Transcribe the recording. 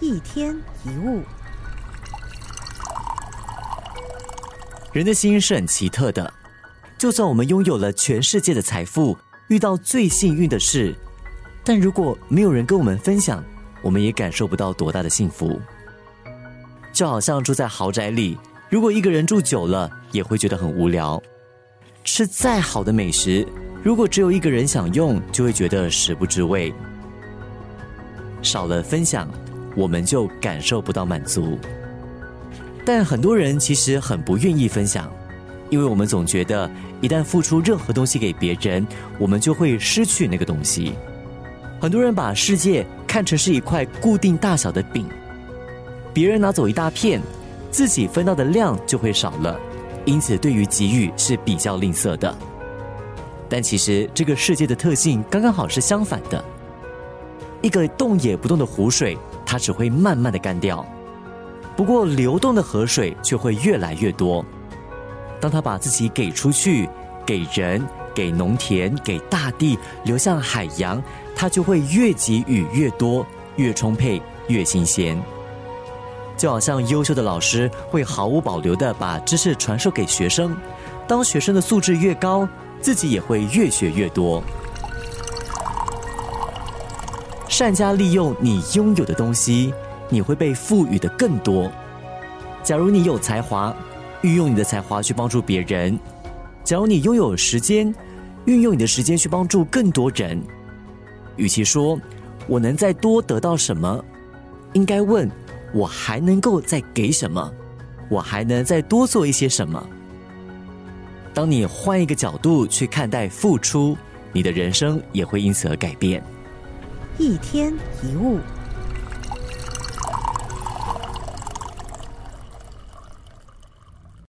一天一物，人的心是很奇特的。就算我们拥有了全世界的财富，遇到最幸运的事，但如果没有人跟我们分享，我们也感受不到多大的幸福。就好像住在豪宅里，如果一个人住久了，也会觉得很无聊。吃再好的美食，如果只有一个人享用，就会觉得食不知味。少了分享。我们就感受不到满足，但很多人其实很不愿意分享，因为我们总觉得一旦付出任何东西给别人，我们就会失去那个东西。很多人把世界看成是一块固定大小的饼，别人拿走一大片，自己分到的量就会少了，因此对于给予是比较吝啬的。但其实这个世界的特性刚刚好是相反的，一个动也不动的湖水。它只会慢慢的干掉，不过流动的河水却会越来越多。当他把自己给出去，给人、给农田、给大地，流向海洋，它就会越给予越多，越充沛，越新鲜。就好像优秀的老师会毫无保留的把知识传授给学生，当学生的素质越高，自己也会越学越多。善加利用你拥有的东西，你会被赋予的更多。假如你有才华，运用你的才华去帮助别人；假如你拥有时间，运用你的时间去帮助更多人。与其说我能再多得到什么，应该问我还能够再给什么，我还能再多做一些什么。当你换一个角度去看待付出，你的人生也会因此而改变。一天一物。